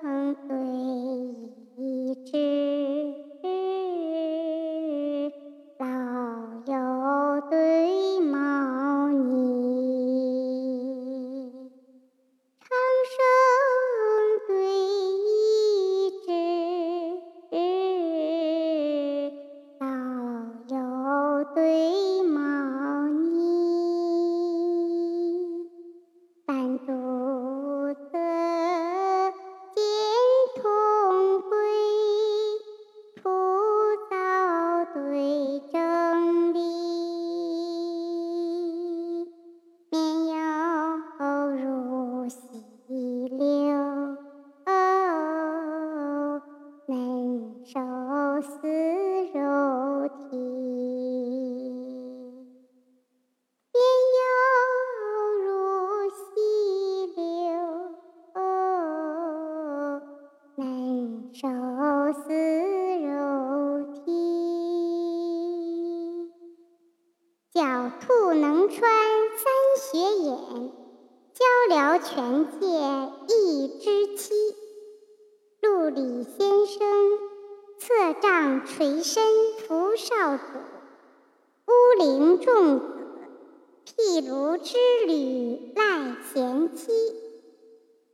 生对一似肉体。绵油入细流，嫩熟似肉体。狡兔能穿三穴眼，鹪鹩全借一枝期。陆里仙侧杖垂身扶少主，乌陵仲子。辟庐之旅赖贤妻。